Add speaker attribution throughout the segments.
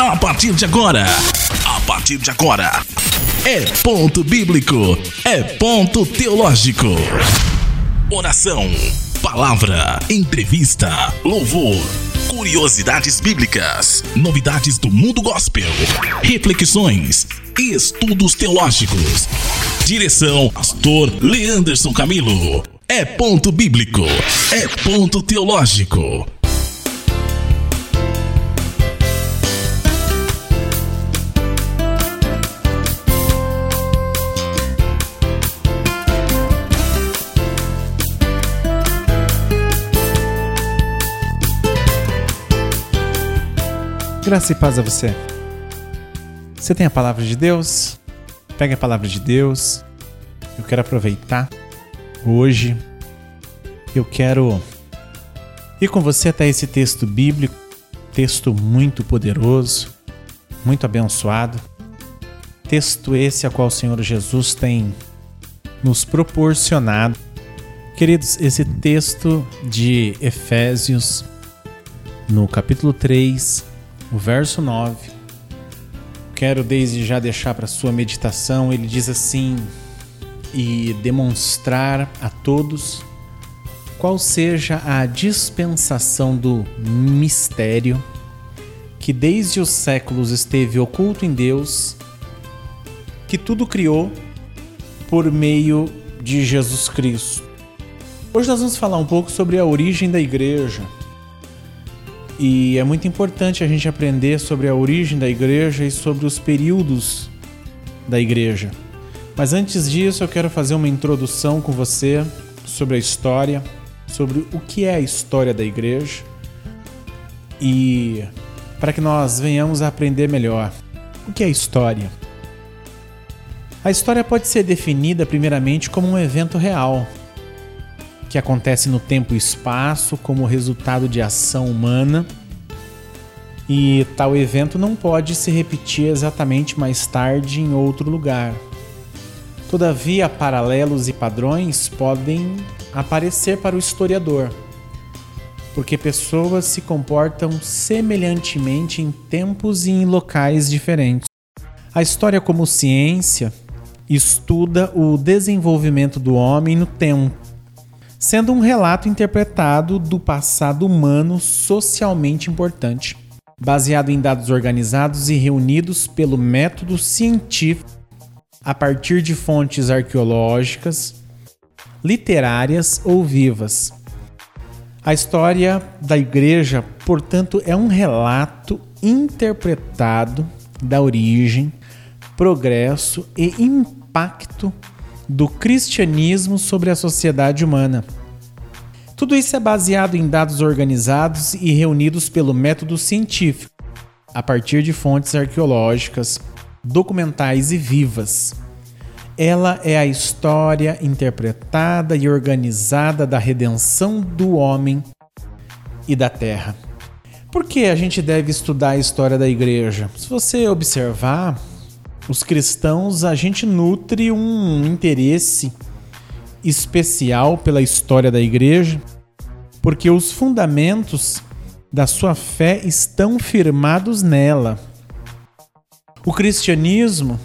Speaker 1: A partir de agora, a partir de agora, é ponto bíblico, é ponto teológico. Oração, palavra, entrevista, louvor, curiosidades bíblicas, novidades do mundo gospel, reflexões estudos teológicos. Direção, Pastor Leanderson Camilo. É ponto bíblico, é ponto teológico.
Speaker 2: Graça e paz a você. Você tem a palavra de Deus? Pegue a palavra de Deus. Eu quero aproveitar hoje. Eu quero ir com você até esse texto bíblico, texto muito poderoso, muito abençoado. Texto esse a qual o Senhor Jesus tem nos proporcionado. Queridos, esse texto de Efésios, no capítulo 3, o verso 9. Quero desde já deixar para sua meditação, ele diz assim: e demonstrar a todos qual seja a dispensação do mistério que desde os séculos esteve oculto em Deus, que tudo criou por meio de Jesus Cristo. Hoje nós vamos falar um pouco sobre a origem da igreja e é muito importante a gente aprender sobre a origem da igreja e sobre os períodos da igreja. Mas antes disso, eu quero fazer uma introdução com você sobre a história, sobre o que é a história da igreja e para que nós venhamos a aprender melhor. O que é história? A história pode ser definida primeiramente como um evento real, que acontece no tempo e espaço como resultado de ação humana. E tal evento não pode se repetir exatamente mais tarde em outro lugar. Todavia, paralelos e padrões podem aparecer para o historiador, porque pessoas se comportam semelhantemente em tempos e em locais diferentes. A história, como ciência, estuda o desenvolvimento do homem no tempo sendo um relato interpretado do passado humano socialmente importante, baseado em dados organizados e reunidos pelo método científico a partir de fontes arqueológicas, literárias ou vivas. A história da igreja, portanto, é um relato interpretado da origem, progresso e impacto do cristianismo sobre a sociedade humana. Tudo isso é baseado em dados organizados e reunidos pelo método científico, a partir de fontes arqueológicas, documentais e vivas. Ela é a história interpretada e organizada da redenção do homem e da terra. Por que a gente deve estudar a história da igreja? Se você observar, os cristãos, a gente nutre um interesse especial pela história da igreja, porque os fundamentos da sua fé estão firmados nela. O cristianismo,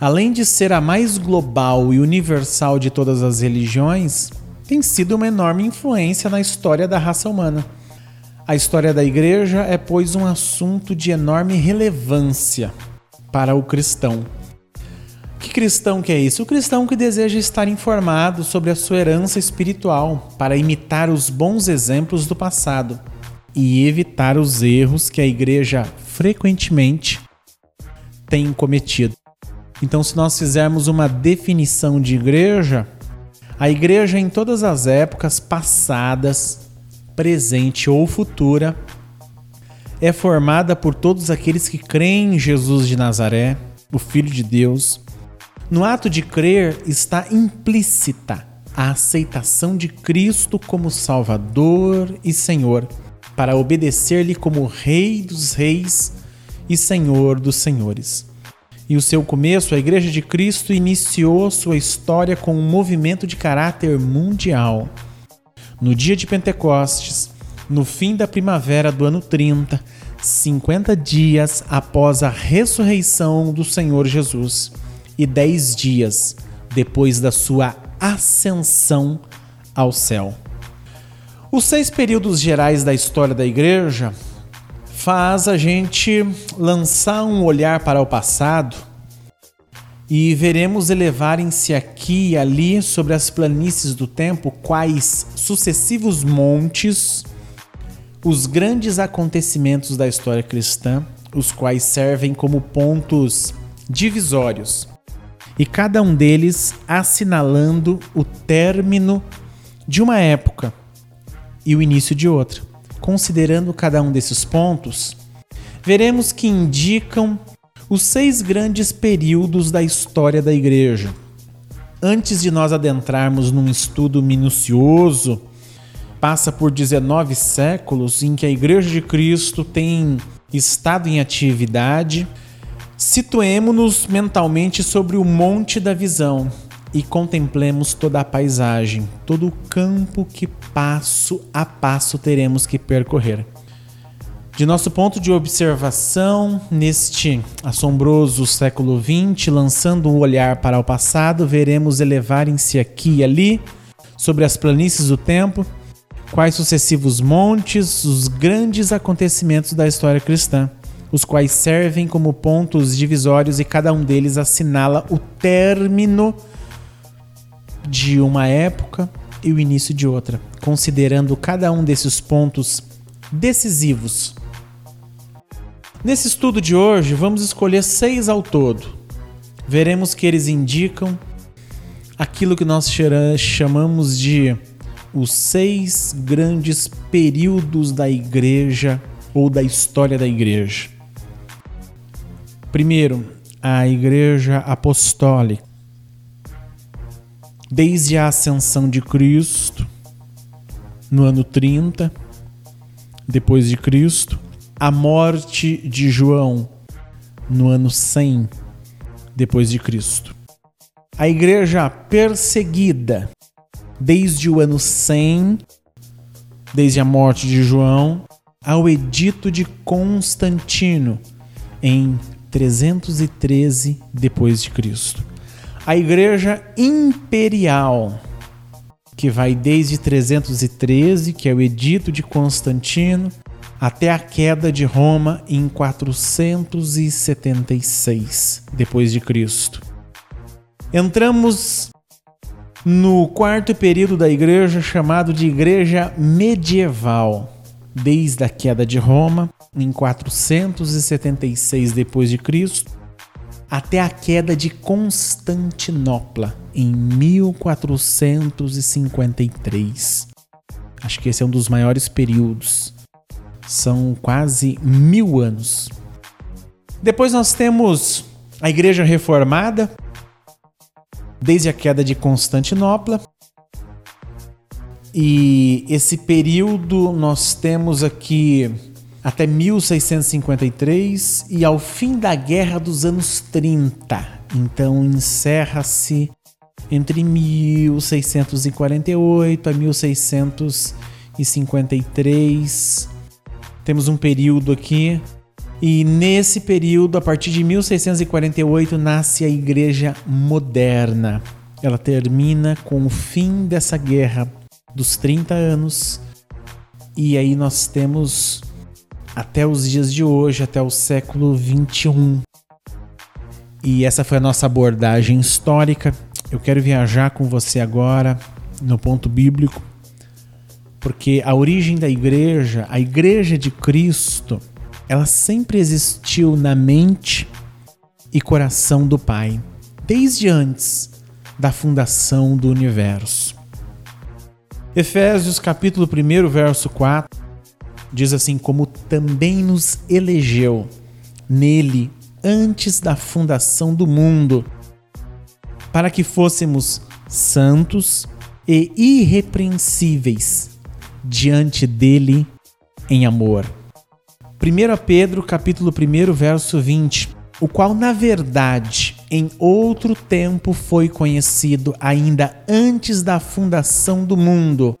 Speaker 2: além de ser a mais global e universal de todas as religiões, tem sido uma enorme influência na história da raça humana. A história da igreja é, pois, um assunto de enorme relevância para o cristão. Que cristão que é isso? O cristão que deseja estar informado sobre a sua herança espiritual para imitar os bons exemplos do passado e evitar os erros que a igreja frequentemente tem cometido. Então, se nós fizermos uma definição de igreja, a igreja em todas as épocas passadas, presente ou futura, é formada por todos aqueles que creem em Jesus de Nazaré, o Filho de Deus. No ato de crer está implícita a aceitação de Cristo como Salvador e Senhor, para obedecer-lhe como Rei dos Reis e Senhor dos Senhores. E o seu começo, a Igreja de Cristo iniciou sua história com um movimento de caráter mundial. No dia de Pentecostes, no fim da primavera do ano 30, 50 dias após a ressurreição do Senhor Jesus e 10 dias depois da sua ascensão ao céu. Os seis períodos gerais da história da igreja faz a gente lançar um olhar para o passado e veremos elevarem-se aqui e ali sobre as planícies do tempo quais sucessivos montes os grandes acontecimentos da história cristã, os quais servem como pontos divisórios, e cada um deles assinalando o término de uma época e o início de outra. Considerando cada um desses pontos, veremos que indicam os seis grandes períodos da história da Igreja. Antes de nós adentrarmos num estudo minucioso passa por 19 séculos em que a Igreja de Cristo tem estado em atividade, situemos-nos mentalmente sobre o monte da visão e contemplemos toda a paisagem, todo o campo que passo a passo teremos que percorrer. De nosso ponto de observação, neste assombroso século XX, lançando um olhar para o passado, veremos elevarem-se aqui e ali, sobre as planícies do tempo, quais sucessivos montes os grandes acontecimentos da história cristã, os quais servem como pontos divisórios e cada um deles assinala o término de uma época e o início de outra, considerando cada um desses pontos decisivos. Nesse estudo de hoje, vamos escolher seis ao todo. Veremos que eles indicam aquilo que nós chamamos de os seis grandes períodos da igreja ou da história da igreja. Primeiro, a igreja apostólica. Desde a ascensão de Cristo, no ano 30 depois de Cristo, a morte de João, no ano 100 depois de Cristo. A igreja perseguida, desde o ano 100, desde a morte de João, ao edito de Constantino em 313 depois de Cristo. A Igreja Imperial, que vai desde 313, que é o edito de Constantino, até a queda de Roma em 476 depois de Cristo. Entramos no quarto período da igreja, chamado de Igreja Medieval, desde a queda de Roma, em 476 d.C., até a queda de Constantinopla, em 1453. Acho que esse é um dos maiores períodos. São quase mil anos. Depois nós temos a Igreja Reformada, desde a queda de Constantinopla. E esse período nós temos aqui até 1653 e ao fim da Guerra dos anos 30. Então encerra-se entre 1648 a 1653. Temos um período aqui e nesse período, a partir de 1648, nasce a Igreja Moderna. Ela termina com o fim dessa guerra dos 30 anos. E aí nós temos até os dias de hoje, até o século 21. E essa foi a nossa abordagem histórica. Eu quero viajar com você agora no ponto bíblico, porque a origem da igreja, a igreja de Cristo, ela sempre existiu na mente e coração do Pai, desde antes da fundação do universo. Efésios capítulo 1, verso 4 diz assim: como também nos elegeu nele antes da fundação do mundo, para que fôssemos santos e irrepreensíveis diante dele em amor. 1 Pedro capítulo 1, verso 20, o qual na verdade em outro tempo foi conhecido ainda antes da fundação do mundo,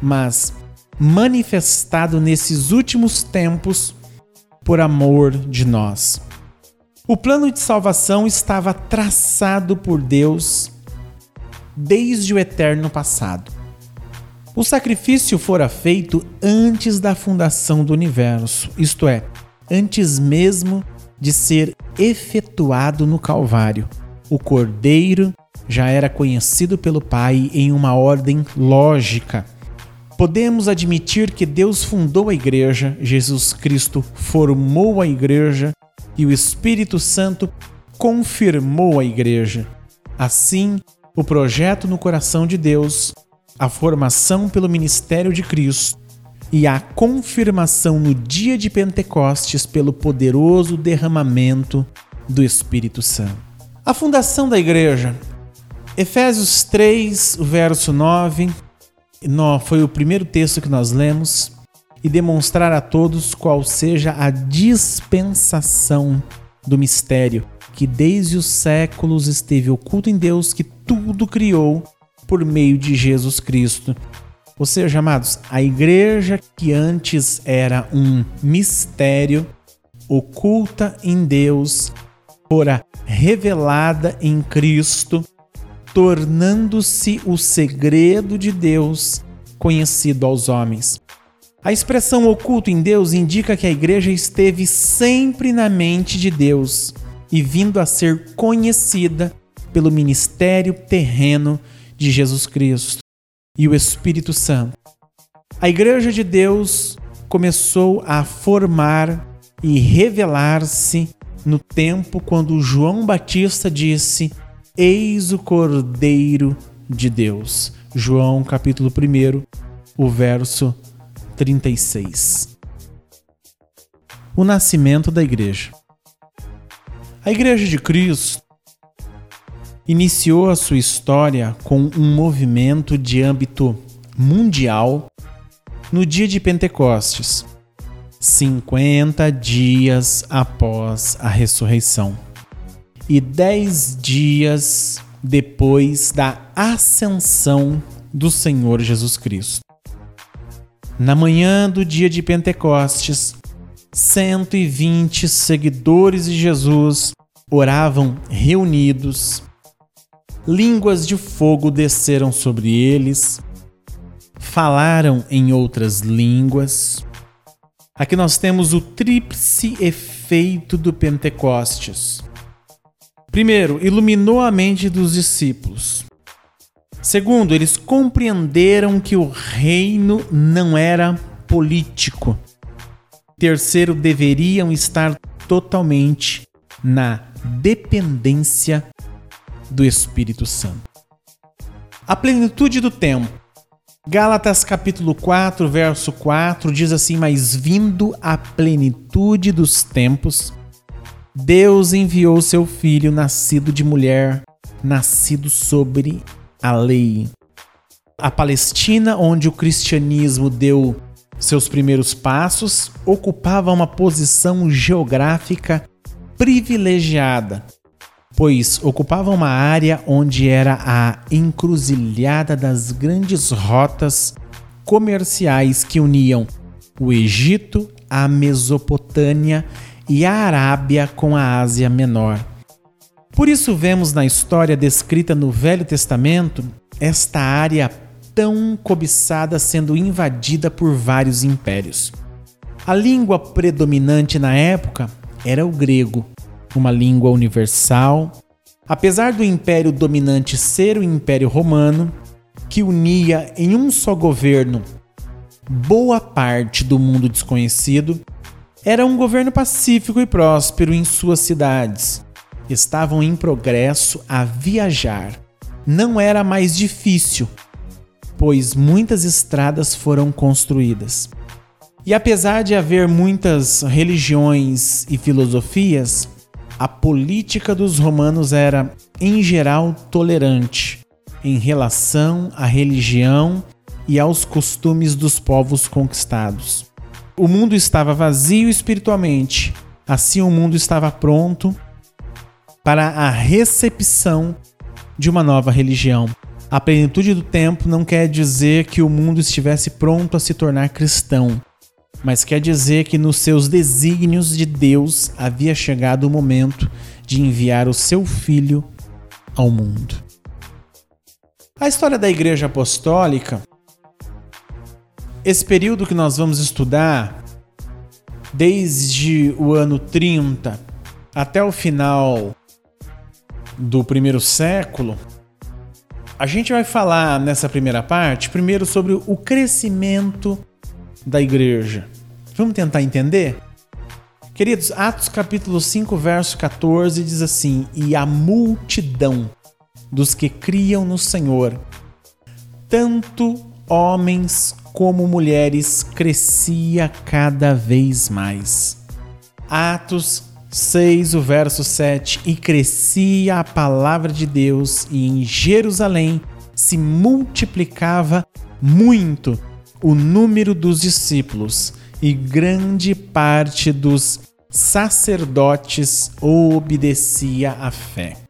Speaker 2: mas manifestado nesses últimos tempos por amor de nós. O plano de salvação estava traçado por Deus desde o eterno passado. O sacrifício fora feito antes da fundação do universo, isto é, antes mesmo de ser efetuado no Calvário. O Cordeiro já era conhecido pelo Pai em uma ordem lógica. Podemos admitir que Deus fundou a igreja, Jesus Cristo formou a igreja e o Espírito Santo confirmou a igreja. Assim, o projeto no coração de Deus, a formação pelo ministério de Cristo e a confirmação no dia de Pentecostes pelo poderoso derramamento do Espírito Santo. A fundação da igreja. Efésios 3, verso 9, foi o primeiro texto que nós lemos, e demonstrar a todos qual seja a dispensação do mistério que desde os séculos esteve oculto em Deus que tudo criou por meio de Jesus Cristo. Ou seja, amados, a igreja que antes era um mistério oculta em Deus, fora revelada em Cristo, tornando-se o segredo de Deus conhecido aos homens. A expressão oculto em Deus indica que a igreja esteve sempre na mente de Deus e vindo a ser conhecida pelo ministério terreno de Jesus Cristo e o Espírito Santo. A Igreja de Deus começou a formar e revelar-se no tempo quando João Batista disse: Eis o Cordeiro de Deus. João capítulo 1, o verso 36. O nascimento da igreja. A Igreja de Cristo iniciou a sua história com um movimento de âmbito mundial no dia de Pentecostes, 50 dias após a ressurreição e 10 dias depois da ascensão do Senhor Jesus Cristo. Na manhã do dia de Pentecostes, 120 seguidores de Jesus oravam reunidos línguas de fogo desceram sobre eles, falaram em outras línguas. Aqui nós temos o tríplice efeito do Pentecostes. Primeiro, iluminou a mente dos discípulos. Segundo, eles compreenderam que o reino não era político. Terceiro, deveriam estar totalmente na dependência do Espírito Santo. A plenitude do tempo. Gálatas capítulo 4, verso 4 diz assim: Mas vindo a plenitude dos tempos, Deus enviou seu filho, nascido de mulher, nascido sobre a lei. A Palestina, onde o cristianismo deu seus primeiros passos, ocupava uma posição geográfica privilegiada pois ocupava uma área onde era a encruzilhada das grandes rotas comerciais que uniam o Egito, a Mesopotâmia e a Arábia com a Ásia Menor. Por isso vemos na história descrita no Velho Testamento esta área tão cobiçada sendo invadida por vários impérios. A língua predominante na época era o grego, uma língua universal. Apesar do império dominante ser o Império Romano, que unia em um só governo boa parte do mundo desconhecido, era um governo pacífico e próspero em suas cidades. Estavam em progresso a viajar. Não era mais difícil, pois muitas estradas foram construídas. E apesar de haver muitas religiões e filosofias, a política dos romanos era, em geral, tolerante em relação à religião e aos costumes dos povos conquistados. O mundo estava vazio espiritualmente, assim o mundo estava pronto para a recepção de uma nova religião. A plenitude do tempo não quer dizer que o mundo estivesse pronto a se tornar cristão. mas quer dizer que nos seus desígnios de Deus havia chegado o momento de enviar o seu filho ao mundo. A história da Igreja Apostólica, esse período que nós vamos estudar, desde o ano 30 até o final do primeiro século, a gente vai falar nessa primeira parte primeiro sobre o crescimento da igreja. Vamos tentar entender? Queridos, Atos capítulo 5, verso 14 diz assim: E a multidão dos que criam no Senhor, tanto homens como mulheres, crescia cada vez mais. Atos 6, o verso 7: E crescia a palavra de Deus, e em Jerusalém se multiplicava muito o número dos discípulos, e grande parte dos sacerdotes obedecia à fé.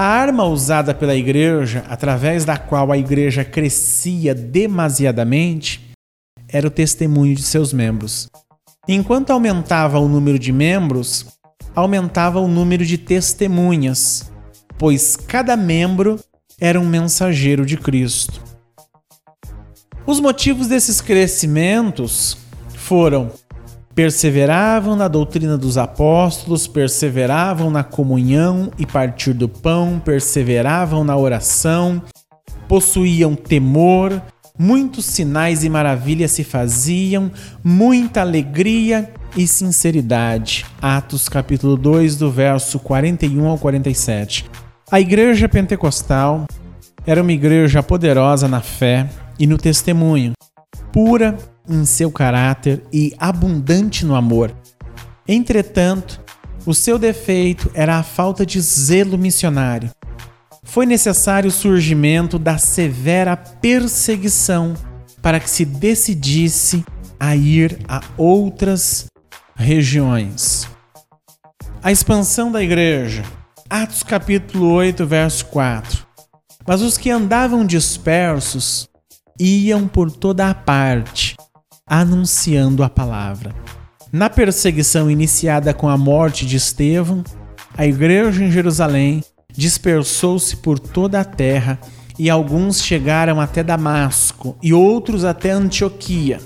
Speaker 2: A arma usada pela igreja, através da qual a igreja crescia demasiadamente, era o testemunho de seus membros. Enquanto aumentava o número de membros, aumentava o número de testemunhas, pois cada membro era um mensageiro de Cristo. Os motivos desses crescimentos foram perseveravam na doutrina dos apóstolos, perseveravam na comunhão e partir do pão, perseveravam na oração, possuíam temor, muitos sinais e maravilhas se faziam, muita alegria e sinceridade. Atos capítulo 2, do verso 41 ao 47. A igreja pentecostal era uma igreja poderosa na fé, e no testemunho, pura em seu caráter e abundante no amor. Entretanto, o seu defeito era a falta de zelo missionário. Foi necessário o surgimento da severa perseguição para que se decidisse a ir a outras regiões. A expansão da igreja. Atos capítulo 8, verso 4. Mas os que andavam dispersos iam por toda a parte, anunciando a palavra. Na perseguição iniciada com a morte de Estevão, a igreja em Jerusalém dispersou-se por toda a terra e alguns chegaram até Damasco e outros até Antioquia.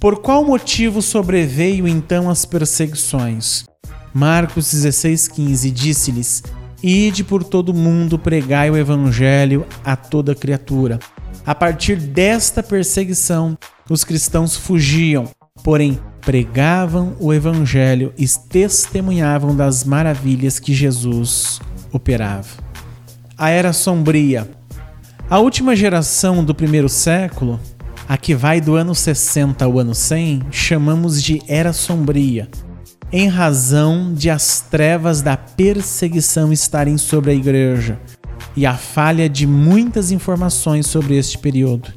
Speaker 2: Por qual motivo sobreveio então as perseguições? Marcos 16,15 disse-lhes: Ide por todo o mundo, pregai o evangelho a toda criatura. A partir desta perseguição, os cristãos fugiam, porém pregavam o evangelho e testemunhavam das maravilhas que Jesus operava. A era sombria. A última geração do primeiro século, a que vai do ano 60 ao ano 100, chamamos de Era Sombria, em razão de as trevas da perseguição estarem sobre a igreja e a falha de muitas informações sobre este período.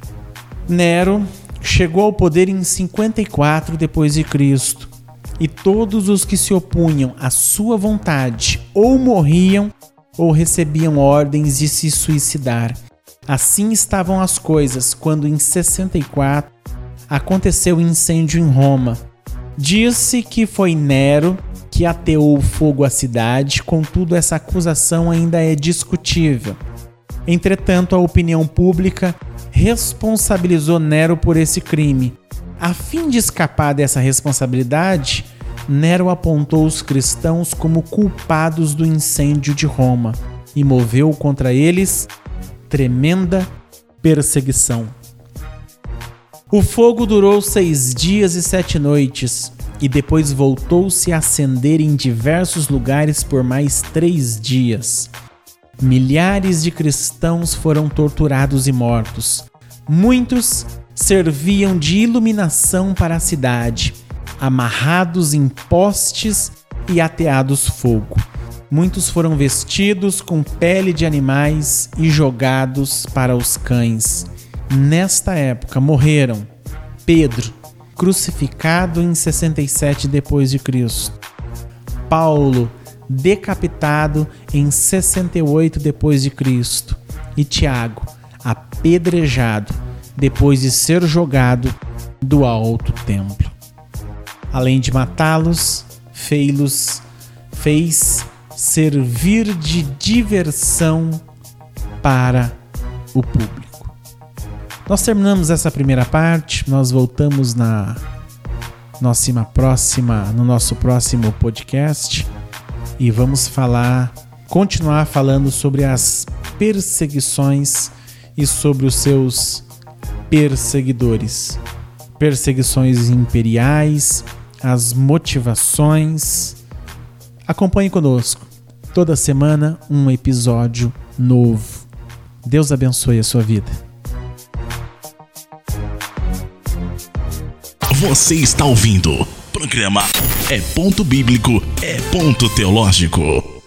Speaker 2: Nero chegou ao poder em 54 depois de Cristo, e todos os que se opunham à sua vontade ou morriam ou recebiam ordens de se suicidar. Assim estavam as coisas quando em 64 aconteceu o incêndio em Roma. Disse que foi Nero que ateou fogo à cidade, contudo, essa acusação ainda é discutível. Entretanto, a opinião pública responsabilizou Nero por esse crime. A fim de escapar dessa responsabilidade, Nero apontou os cristãos como culpados do incêndio de Roma e moveu contra eles tremenda perseguição. O fogo durou seis dias e sete noites, e depois voltou-se a acender em diversos lugares por mais três dias. Milhares de cristãos foram torturados e mortos. Muitos serviam de iluminação para a cidade, amarrados em postes e ateados fogo. Muitos foram vestidos com pele de animais e jogados para os cães. Nesta época morreram Pedro, crucificado em 67 depois de Cristo. Paulo, decapitado em 68 depois de Cristo, e Tiago, apedrejado depois de ser jogado do alto templo. Além de matá-los, fei-los, fez servir de diversão para o público. Nós terminamos essa primeira parte, nós voltamos na nossa próxima, no nosso próximo podcast e vamos falar, continuar falando sobre as perseguições e sobre os seus perseguidores. Perseguições imperiais, as motivações. Acompanhe conosco. Toda semana um episódio novo. Deus abençoe a sua vida.
Speaker 1: Você está ouvindo. Programa É Ponto Bíblico, É Ponto Teológico.